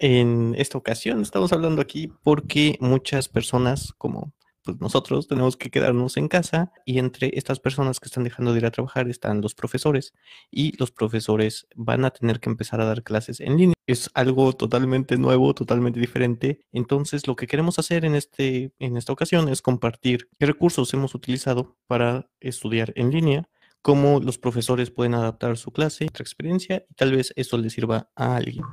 En esta ocasión estamos hablando aquí porque muchas personas como pues nosotros tenemos que quedarnos en casa y entre estas personas que están dejando de ir a trabajar están los profesores y los profesores van a tener que empezar a dar clases en línea. Es algo totalmente nuevo, totalmente diferente. Entonces lo que queremos hacer en, este, en esta ocasión es compartir qué recursos hemos utilizado para estudiar en línea cómo los profesores pueden adaptar su clase, nuestra experiencia y tal vez eso le sirva a alguien.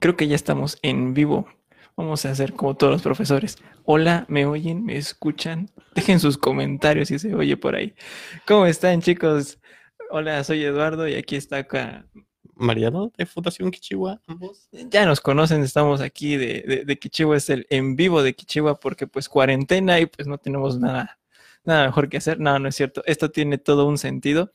Creo que ya estamos en vivo. Vamos a hacer como todos los profesores. Hola, ¿me oyen? ¿Me escuchan? Dejen sus comentarios si se oye por ahí. ¿Cómo están, chicos? Hola, soy Eduardo y aquí está acá Mariano de Fundación Kichiwa, Ya nos conocen, estamos aquí de, de, de Kichiwa, es el en vivo de Kichiwa porque pues cuarentena y pues no tenemos nada, nada mejor que hacer. No, no es cierto. Esto tiene todo un sentido.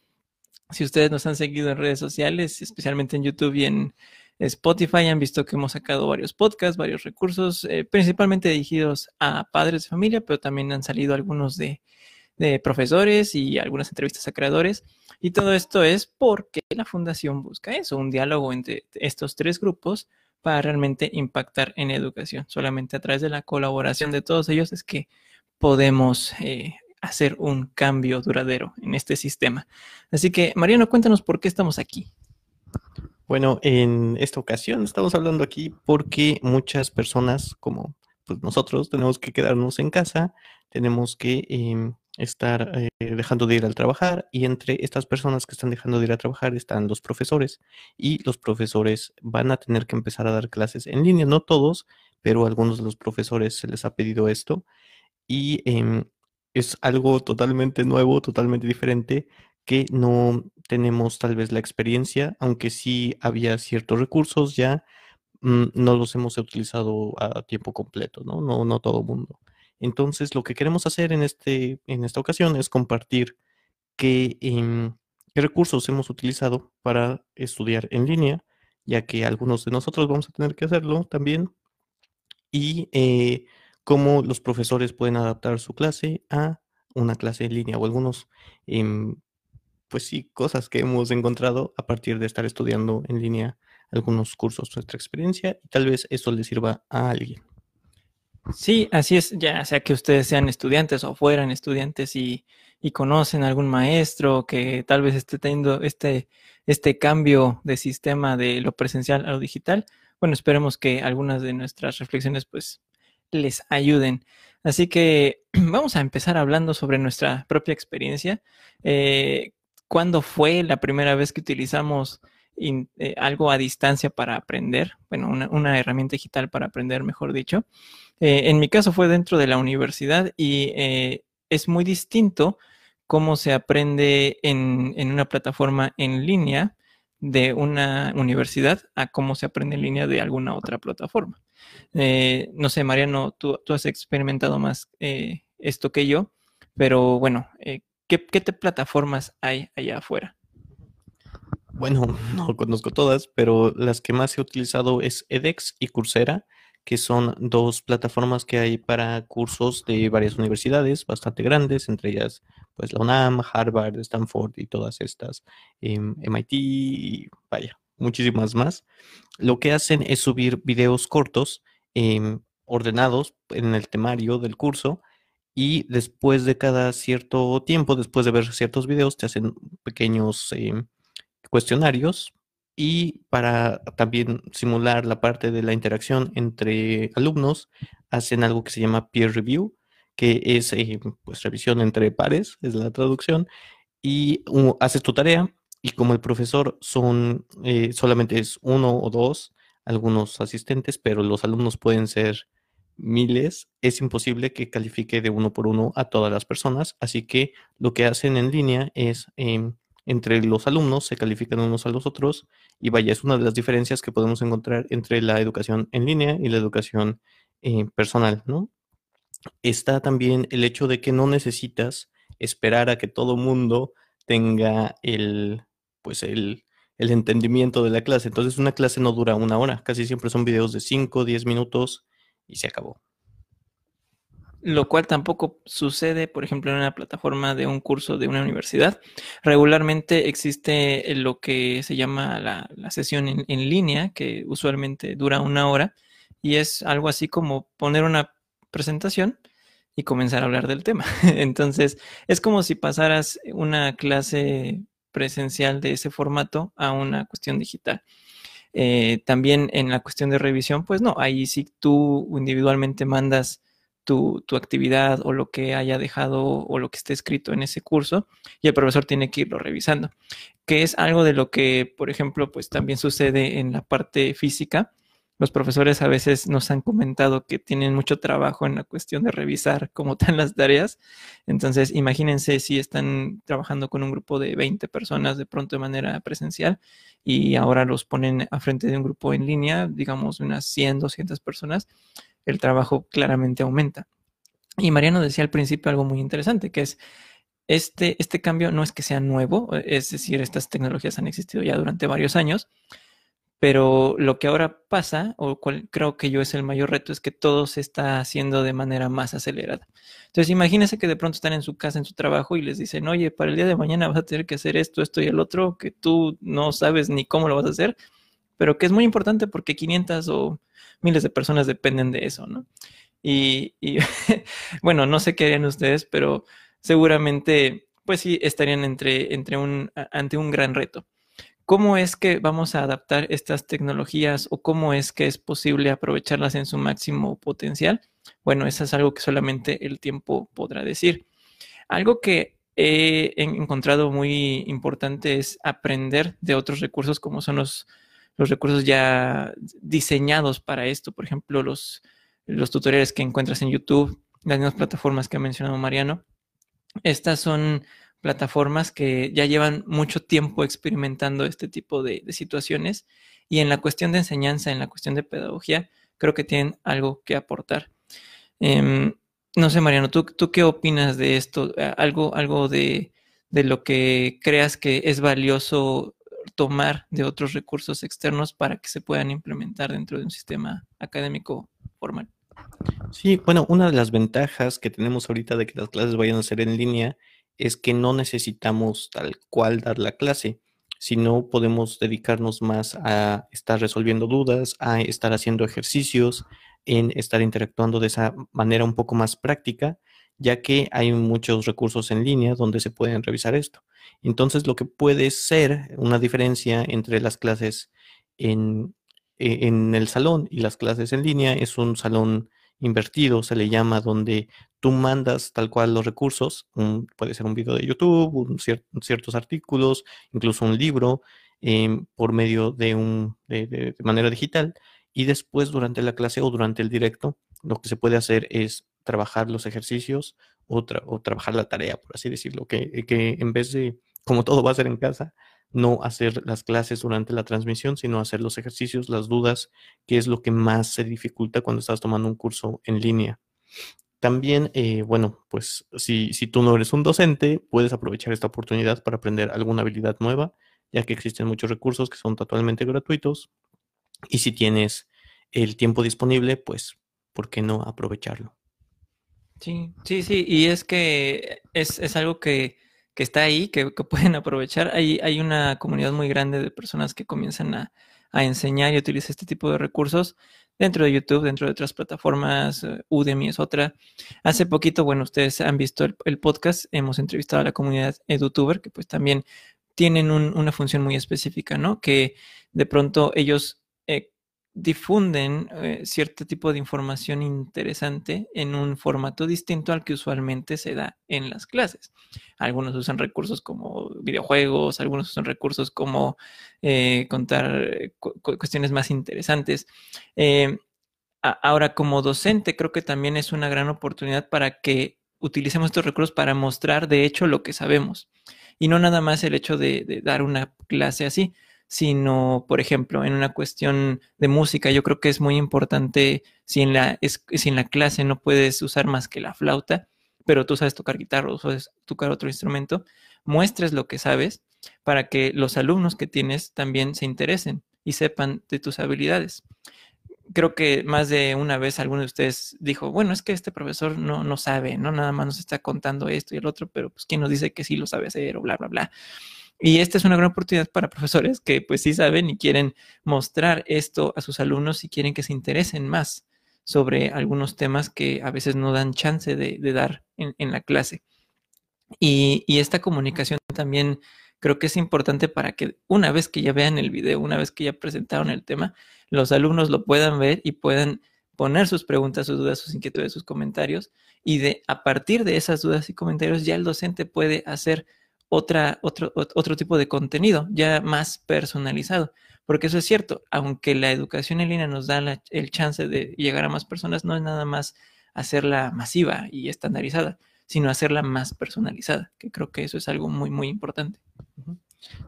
Si ustedes nos han seguido en redes sociales, especialmente en YouTube y en Spotify, han visto que hemos sacado varios podcasts, varios recursos, eh, principalmente dirigidos a padres de familia, pero también han salido algunos de, profesores y algunas entrevistas a creadores. Y todo esto es porque la fundación busca eso, un diálogo entre estos tres grupos para realmente impactar en educación. Solamente a través de la colaboración de todos ellos es que podemos eh, hacer un cambio duradero en este sistema. Así que, Mariano, cuéntanos por qué estamos aquí. Bueno, en esta ocasión estamos hablando aquí porque muchas personas como pues, nosotros tenemos que quedarnos en casa, tenemos que em, estar eh, dejando de ir al trabajar y entre estas personas que están dejando de ir a trabajar están los profesores y los profesores van a tener que empezar a dar clases en línea, no todos, pero a algunos de los profesores se les ha pedido esto y em, es algo totalmente nuevo, totalmente diferente, que no tenemos tal vez la experiencia, aunque sí había ciertos recursos ya, mm, no los hemos utilizado a tiempo completo, ¿no? No, todo mundo. Entonces, lo que queremos hacer en, este, en esta ocasión es compartir qué, em, qué recursos hemos utilizado para estudiar en línea, ya que algunos de nosotros vamos a tener que hacerlo también, y eh, cómo los profesores pueden adaptar su clase a una clase en línea o algunos, em, pues sí, cosas que hemos encontrado a partir de estar estudiando en línea algunos cursos, nuestra experiencia, y tal vez eso le sirva a alguien. Sí, así es, ya sea que ustedes sean estudiantes o fueran estudiantes y, y conocen algún maestro que tal vez esté teniendo este, este cambio de sistema de lo presencial a lo digital, bueno, esperemos que algunas de nuestras reflexiones pues les ayuden. Así que vamos a empezar hablando sobre nuestra propia experiencia. Eh, ¿Cuándo fue la primera vez que utilizamos eh, algo a distancia para aprender? Bueno, una, herramienta digital para aprender, mejor dicho. Eh, en mi caso fue dentro de la universidad y es muy distinto cómo se aprende en, una plataforma en línea de una universidad a cómo se aprende en línea de alguna otra plataforma. Eh, no sé, Mariano, tú, has experimentado más eh, esto que yo, pero bueno, eh, ¿qué, plataformas hay allá afuera? Bueno, no conozco todas, pero las que más he utilizado es edX y Coursera, que son dos plataformas que hay para cursos de varias universidades bastante grandes, entre ellas pues la UNAM, Harvard, Stanford y todas estas, MIT y vaya, muchísimas más. Lo que hacen es subir videos cortos em, ordenados en el temario del curso y después de cada cierto tiempo, después de ver ciertos videos, te hacen pequeños em, cuestionarios y para también simular la parte de la interacción entre alumnos, hacen algo que se llama peer review, que es eh, pues revisión entre pares, es la traducción, y haces tu tarea y como el profesor son eh, solamente es uno o dos, algunos asistentes, pero los alumnos pueden ser miles, es imposible que califique de uno por uno a todas las personas, así que lo que hacen en línea es em, entre los alumnos se califican unos a los otros y vaya, es una de las diferencias que podemos encontrar entre la educación en línea y la educación eh, personal, ¿no? Está también el hecho de que no necesitas esperar a que todo mundo tenga el, pues el, el entendimiento de la clase. Entonces una clase no dura una hora, casi siempre son videos de 5, 10 minutos y se acabó. lo cual tampoco sucede, por ejemplo, en una plataforma de un curso de una universidad. Regularmente existe lo que se llama la, sesión en, en, línea, que usualmente dura una hora, y es algo así como poner una presentación y comenzar a hablar del tema. Entonces, es como si pasaras una clase presencial de ese formato a una cuestión digital. Eh, también en la cuestión de revisión, pues no, ahí sí tú individualmente mandas tu, actividad o lo que haya dejado o lo que esté escrito en ese curso y el profesor tiene que irlo revisando, que es algo de lo que, por ejemplo, pues también sucede en la parte física los profesores a veces nos han comentado que tienen mucho trabajo en la cuestión de revisar cómo están las tareas. Entonces, imagínense si están trabajando con un grupo de 20 personas de pronto de manera presencial y ahora los ponen a frente de un grupo en línea, digamos unas 100, 200 personas, el trabajo claramente aumenta. Y Mariano decía al principio algo muy interesante, que es este, este cambio no es que sea nuevo, es decir, estas tecnologías han existido ya durante varios años, pero lo que ahora pasa, o cual creo que yo es el mayor reto, es que todo se está haciendo de manera más acelerada. Entonces, imagínense que de pronto están en su casa, en su trabajo, y les dicen, oye, para el día de mañana vas a tener que hacer esto, esto y el otro, que tú no sabes ni cómo lo vas a hacer, pero que es muy importante porque 500 o miles de personas dependen de eso, ¿no? Y, y bueno, no sé qué harían ustedes, pero seguramente, pues sí, estarían entre, entre un, ante un gran reto. ¿Cómo es que vamos a adaptar estas tecnologías o cómo es que es posible aprovecharlas en su máximo potencial? Bueno, eso es algo que solamente el tiempo podrá decir. Algo que he encontrado muy importante es aprender de otros recursos como son los, los recursos ya diseñados para esto. Por ejemplo, los, los tutoriales que encuentras en YouTube, las mismas plataformas que ha mencionado Mariano. Estas son plataformas que ya llevan mucho tiempo experimentando este tipo de, situaciones y en la cuestión de enseñanza, en la cuestión de pedagogía, creo que tienen algo que aportar. Em, no sé, Mariano, ¿tú, ¿tú, qué opinas de esto? ¿Algo, algo de, de lo que creas que es valioso tomar de otros recursos externos para que se puedan implementar dentro de un sistema académico formal? Sí, bueno, una de las ventajas que tenemos ahorita de que las clases vayan a ser en línea es que no necesitamos tal cual dar la clase, sino podemos dedicarnos más a estar resolviendo dudas, a estar haciendo ejercicios, en estar interactuando de esa manera un poco más práctica, ya que hay muchos recursos en línea donde se pueden revisar esto. Entonces, lo que puede ser una diferencia entre las clases en, e, en el salón y las clases en línea es un salón invertido, se le llama, donde tú mandas tal cual los recursos, puede ser un video de YouTube, ciertos artículos, incluso un libro, em, por medio de, un, de, manera digital, y después durante la clase o durante el directo, lo que se puede hacer es trabajar los ejercicios o, o trabajar la tarea, por así decirlo, que, que en vez de, como todo va a ser en casa, no hacer las clases durante la transmisión, sino hacer los ejercicios, las dudas, que es lo que más se dificulta cuando estás tomando un curso en línea. También, eh, bueno, pues si, si tú no eres un docente, puedes aprovechar esta oportunidad para aprender alguna habilidad nueva, ya que existen muchos recursos que son totalmente gratuitos. Y si tienes el tiempo disponible, pues, ¿por qué no aprovecharlo? Sí, sí, sí, y es que es, es algo que que está ahí, que, pueden aprovechar. Hay, hay una comunidad muy grande de personas que comienzan a, enseñar y utilizar este tipo de recursos dentro de YouTube, dentro de otras plataformas, eh, Udemy es otra. Hace poquito, bueno, ustedes han visto el, podcast, hemos entrevistado a la comunidad EduTuber, que pues también tienen una función muy específica, ¿no? Que de pronto ellos difunden eh, cierto tipo de información interesante en un formato distinto al que usualmente se da en las clases. Algunos usan recursos como videojuegos, algunos usan recursos como eh, contar eh, cuestiones más interesantes. ahora, como docente, creo que también es una gran oportunidad para que utilicemos estos recursos para mostrar de hecho lo que sabemos y no nada más el hecho de dar una clase así, sino, por ejemplo, en una cuestión de música, yo creo que es muy importante si en la, si en la clase no puedes usar más que la flauta, pero tú sabes tocar guitarra o sabes tocar otro instrumento, muestres lo que sabes para que los alumnos que tienes también se interesen y sepan de tus habilidades. creo que más de una vez alguno de ustedes dijo, bueno, es que este profesor no, no sabe, ¿no? Nada más nos está contando esto y el otro, pero pues quién nos dice que sí lo sabe hacer o bla, bla, bla. Y esta es una gran oportunidad para profesores que pues sí saben y quieren mostrar esto a sus alumnos y quieren que se interesen más sobre algunos temas que a veces no dan chance de, dar en, la clase. Y, y, esta comunicación también creo que es importante para que una vez que ya vean el video, una vez que ya presentaron el tema, los alumnos lo puedan ver y puedan poner sus preguntas, sus dudas, sus inquietudes, sus comentarios. Y de a partir de esas dudas y comentarios ya el docente puede hacer otra, otro, otro tipo de contenido, ya más personalizado. Porque eso es cierto, aunque la educación en línea nos da el chance de llegar a más personas, no es nada más hacerla masiva y estandarizada, sino hacerla más personalizada, que creo que eso es algo muy, muy importante.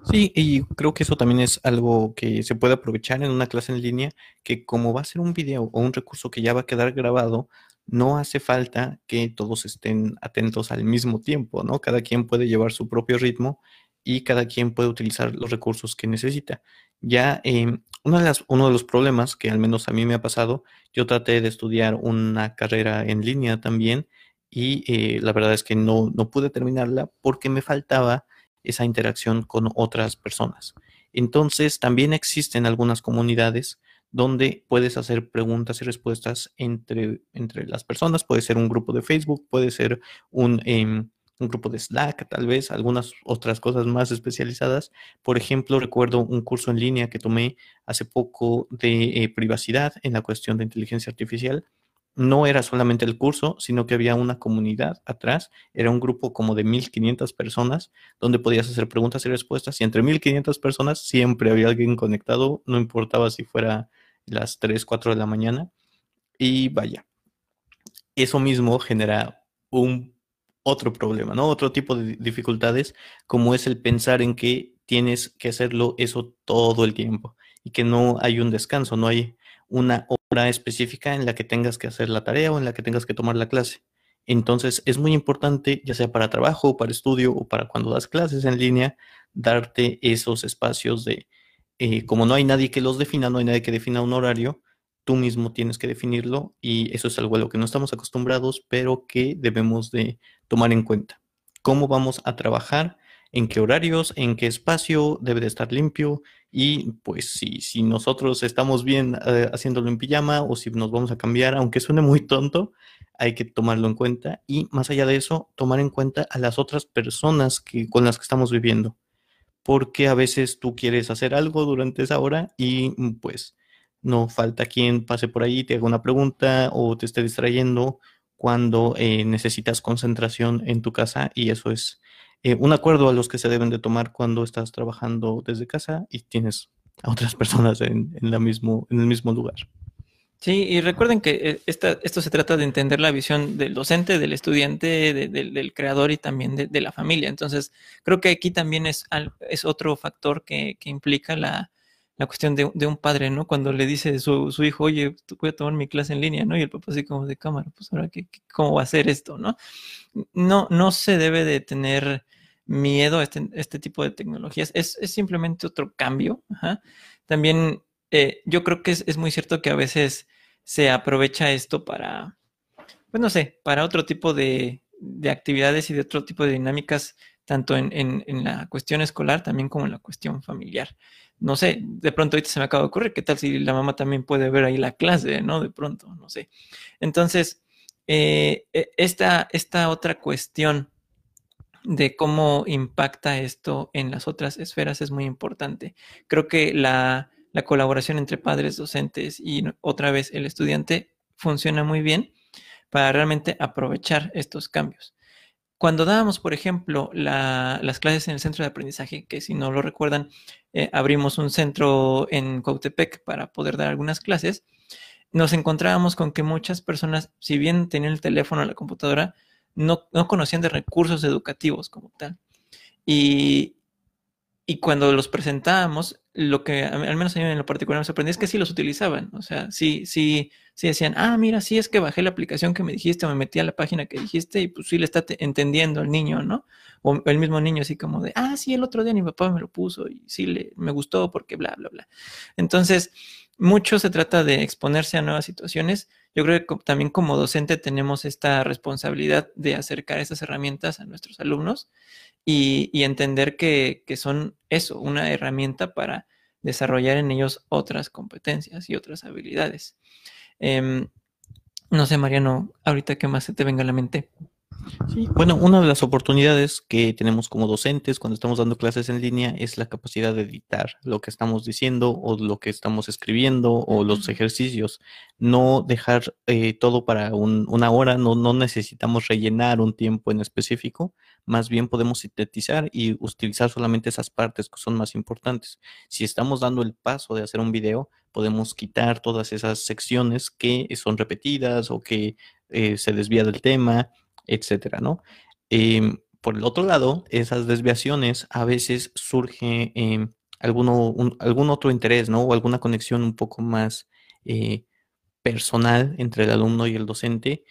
Sí, y creo que eso también es algo que se puede aprovechar en una clase en línea, que como va a ser un video o un recurso que ya va a quedar grabado, no hace falta que todos estén atentos al mismo tiempo, ¿no? Cada quien puede llevar su propio ritmo y cada quien puede utilizar los recursos que necesita. Ya uno, de uno de los problemas que al menos a mí me ha pasado, yo traté de estudiar una carrera en línea también y eh, la verdad es que no, no pude terminarla porque me faltaba esa interacción con otras personas. Entonces, también existen algunas comunidades donde puedes hacer preguntas y respuestas entre, entre las personas. Puede ser un grupo de Facebook, puede ser un, em, un grupo de Slack, tal vez, algunas otras cosas más especializadas. Por ejemplo, recuerdo un curso en línea que tomé hace poco de eh, privacidad en la cuestión de inteligencia artificial. No era solamente el curso, sino que había una comunidad atrás. Era un grupo como de 1500 personas donde podías hacer preguntas y respuestas. Y entre 1500 personas siempre había alguien conectado, no importaba si fuera las 3, 4 de la mañana. Y vaya, eso mismo genera un otro problema, ¿no? Otro tipo de dificultades, como es el pensar en que tienes que hacerlo eso todo el tiempo y que no hay un descanso, no hay una hora específica en la que tengas que hacer la tarea o en la que tengas que tomar la clase. Entonces es muy importante, ya sea para trabajo, para estudio o para cuando das clases en línea, darte esos espacios de, eh, como no hay nadie que los defina, no hay nadie que defina un horario, tú mismo tienes que definirlo y eso es algo a lo que no estamos acostumbrados, pero que debemos de tomar en cuenta. ¿Cómo vamos a trabajar? ¿En qué horarios? ¿En qué espacio? ¿Debe de estar limpio? Y pues si, si nosotros estamos bien eh, haciéndolo en pijama o si nos vamos a cambiar, aunque suene muy tonto, hay que tomarlo en cuenta y más allá de eso, tomar en cuenta a las otras personas que, con las que estamos viviendo. Porque a veces tú quieres hacer algo durante esa hora y pues no falta quien pase por ahí, te haga una pregunta o te esté distrayendo cuando eh, necesitas concentración en tu casa y eso es eh, un acuerdo a los que se deben de tomar cuando estás trabajando desde casa y tienes a otras personas en el mismo lugar. Sí, y recuerden que eh, esta, esto se trata de entender la visión del docente, del estudiante, del creador y también de, la familia. Entonces, creo que aquí también es, otro factor que implica la, la cuestión de, un padre, ¿no? Cuando le dice su, su hijo, oye, voy a tomar mi clase en línea, ¿no? Y el papá así como de cámara, pues ahora, ¿qué, cómo va a ser esto, no? No, no se debe de tener miedo a este, este tipo de tecnologías, es, simplemente otro cambio. También eh, yo creo que es, muy cierto que a veces se aprovecha esto para, pues no sé, para otro tipo de, de actividades y de otro tipo de dinámicas, tanto en, en, en la cuestión escolar también como en la cuestión familiar no sé, de pronto ahorita se me acaba de ocurrir, ¿qué tal si la mamá también puede ver ahí la clase, ¿no? De pronto, no sé. Entonces, eh, e, esta, esta otra cuestión de cómo impacta esto en las otras esferas es muy importante. Creo que la, la colaboración entre padres, docentes y otra vez el estudiante funciona muy bien para realmente aprovechar estos cambios. Cuando dábamos, por ejemplo, las clases en el centro de aprendizaje, que si no lo recuerdan, eh, abrimos un centro en Cautepec para poder dar algunas clases, nos encontrábamos con que muchas personas, si bien tenían el teléfono o la computadora, no, conocían de recursos educativos como tal. Y, y cuando los presentábamos, lo que al menos a mí en lo particular me sorprendía es que sí los utilizaban. O sea, sí, sí sí decían, ah, mira, sí es que bajé la aplicación que me dijiste, o me metí a la página que dijiste, y pues sí le está entendiendo el niño, ¿no? O el mismo niño así como de, ah, sí, el otro día mi papá me lo puso y sí le, me gustó porque bla, bla, bla. Entonces, mucho se trata de exponerse a nuevas situaciones. Yo creo que también como docente tenemos esta responsabilidad de acercar esas herramientas a nuestros alumnos y, entender que, son eso, una herramienta para desarrollar en ellos otras competencias y otras habilidades. Em, no sé, Mariano, ahorita qué más se te venga a la mente. Sí, bueno, una de las oportunidades que tenemos como docentes cuando estamos dando clases en línea es la capacidad de editar lo que estamos diciendo o lo que estamos escribiendo o los ejercicios. No dejar eh, todo para una hora, no, no necesitamos rellenar un tiempo en específico, más bien podemos sintetizar y utilizar solamente esas partes que son más importantes. Si estamos dando el paso de hacer un video, podemos quitar todas esas secciones que son repetidas o que eh, se desvía del tema etcétera, ¿no? Em, por el otro lado, esas desviaciones a veces surge em, alguno, algún otro interés, ¿no? O alguna conexión un poco más eh, personal entre el alumno y el docente.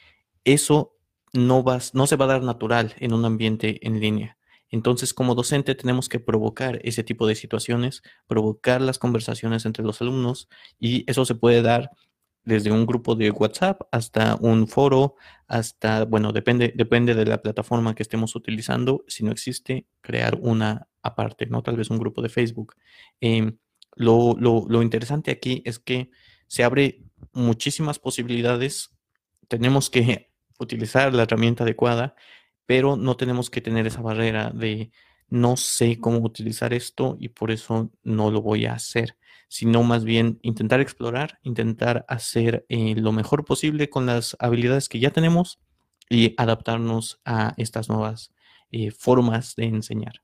Eso no, no se va a dar natural en un ambiente en línea. Entonces, como docente, tenemos que provocar ese tipo de situaciones, provocar las conversaciones entre los alumnos y eso se puede dar desde un grupo de WhatsApp hasta un foro, hasta, bueno, depende, depende de la plataforma que estemos utilizando. Si no existe, crear una aparte, ¿no? Tal vez un grupo de Facebook. Em, lo, lo interesante aquí es que se abre muchísimas posibilidades. Tenemos que utilizar la herramienta adecuada, pero no tenemos que tener esa barrera de no sé cómo utilizar esto y por eso no lo voy a hacer sino más bien intentar explorar, intentar hacer eh, lo mejor posible con las habilidades que ya tenemos y adaptarnos a estas nuevas eh, formas de enseñar.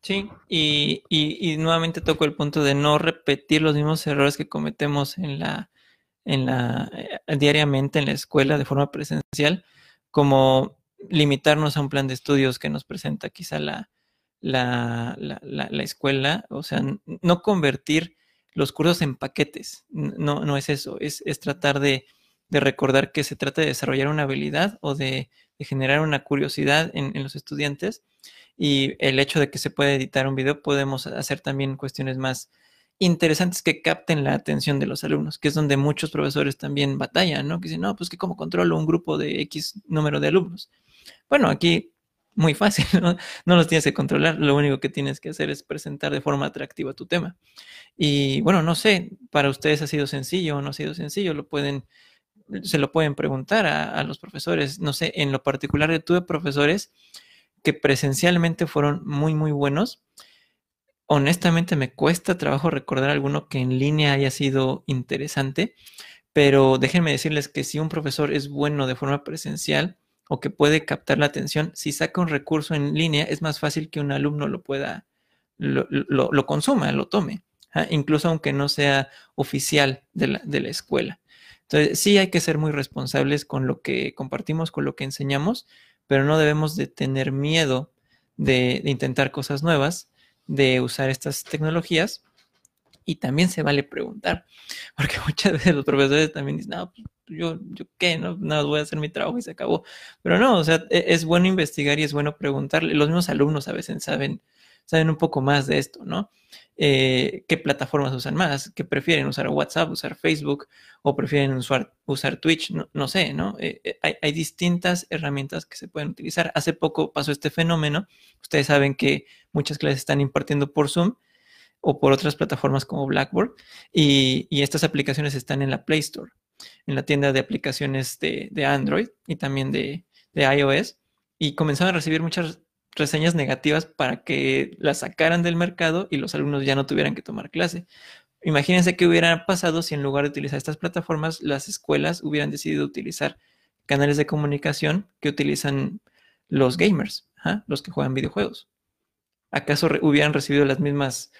Sí, y, nuevamente toco el punto de no repetir los mismos errores que cometemos en la, en la, eh, diariamente en la escuela de forma presencial, como limitarnos a un plan de estudios que nos presenta quizá la, la, la, escuela, o sea, no convertir los cursos en paquetes, no, no es eso, es, tratar de, recordar que se trata de desarrollar una habilidad o de, generar una curiosidad en, los estudiantes y el hecho de que se puede editar un video, podemos hacer también cuestiones más interesantes que capten la atención de los alumnos, que es donde muchos profesores también batallan, ¿no? Que dicen, no, pues que cómo controlo un grupo de X número de alumnos. Bueno, aquí muy fácil, ¿no? No los tienes que controlar, lo único que tienes que hacer es presentar de forma atractiva tu tema. Y bueno, no sé, para ustedes ha sido sencillo o no ha sido sencillo, se lo pueden preguntar a, los profesores. No sé, en lo particular yo tuve profesores que presencialmente fueron muy, muy buenos. Honestamente me cuesta trabajo recordar alguno que en línea haya sido interesante, pero déjenme decirles que si un profesor es bueno de forma presencial, o que puede captar la atención, si saca un recurso en línea, es más fácil que un alumno lo pueda, lo, consuma, lo tome, incluso aunque no sea oficial de la, escuela. Entonces, sí hay que ser muy responsables con lo que compartimos, con lo que enseñamos, pero no debemos de tener miedo de intentar cosas nuevas, de usar estas tecnologías y también se vale preguntar, porque muchas veces los profesores también dicen, no, yo, yo qué, no, no, voy a hacer mi trabajo y se acabó. Pero no, o sea, e, es bueno investigar y es bueno preguntarle. Los mismos alumnos a veces saben, saben un poco más de esto, ¿no? Eh, ¿Qué plataformas usan más? ¿Qué prefieren usar WhatsApp, usar Facebook o prefieren usar, usar Twitch? No, sé, ¿no? Eh, eh, hay, hay, distintas herramientas que se pueden utilizar. Hace poco pasó este fenómeno. Ustedes saben que muchas clases están impartiendo por Zoom o por otras plataformas como Blackboard. Y, estas aplicaciones están en la Play Store, en la tienda de aplicaciones de, Android y también de, iOS. Y comenzaron a recibir muchas reseñas negativas para que las sacaran del mercado y los alumnos ya no tuvieran que tomar clase. Imagínense qué hubiera pasado si en lugar de utilizar estas plataformas, las escuelas hubieran decidido utilizar canales de comunicación que utilizan los gamers, los que juegan videojuegos. ¿Acaso hubieran recibido las mismas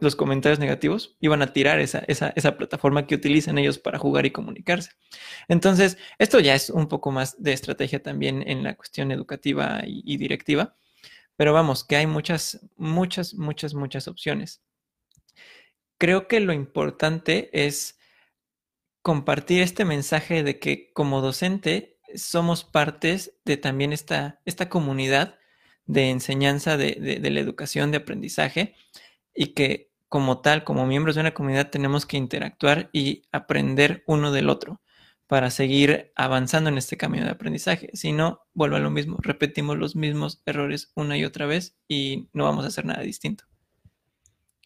los comentarios negativos, iban a tirar esa, esa, plataforma que utilizan ellos para jugar y comunicarse. Entonces, esto ya es un poco más de estrategia también en la cuestión educativa y, directiva, pero vamos, que hay muchas, muchas, muchas, muchas opciones. Creo que lo importante es compartir este mensaje de que como docente somos partes de también esta, esta comunidad de enseñanza de, de, la educación, de aprendizaje, y que como tal, como miembros de una comunidad, tenemos que interactuar y aprender uno del otro para seguir avanzando en este camino de aprendizaje. Si no, vuelvo a lo mismo, repetimos los mismos errores una y otra vez y no vamos a hacer nada distinto.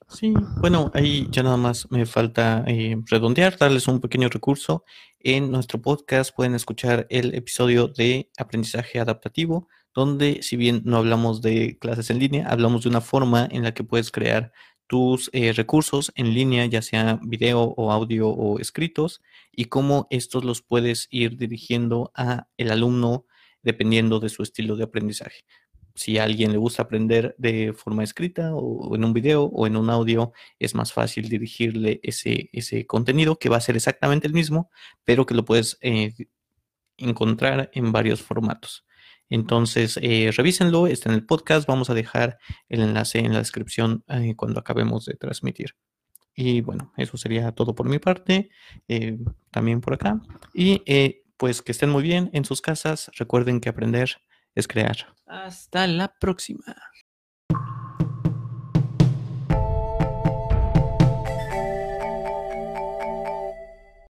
Sí, bueno, ahí ya nada más me falta eh, redondear, darles un pequeño recurso. En nuestro podcast pueden escuchar el episodio de aprendizaje adaptativo, donde si bien no hablamos de clases en línea, hablamos de una forma en la que puedes crear tus eh, recursos en línea, ya sea video o audio o escritos, y cómo estos los puedes ir dirigiendo a el alumno dependiendo de su estilo de aprendizaje si a alguien le gusta aprender de forma escrita o en un video o en un audio, es más fácil dirigirle ese, ese contenido que va a ser exactamente el mismo, pero que lo puedes eh, encontrar en varios formatos. Entonces, eh, revísenlo, está en el podcast, vamos a dejar el enlace en la descripción eh, cuando acabemos de transmitir. Y bueno, eso sería todo por mi parte, también por acá. Y pues que estén muy bien en sus casas, recuerden que aprender es crear. Hasta la próxima.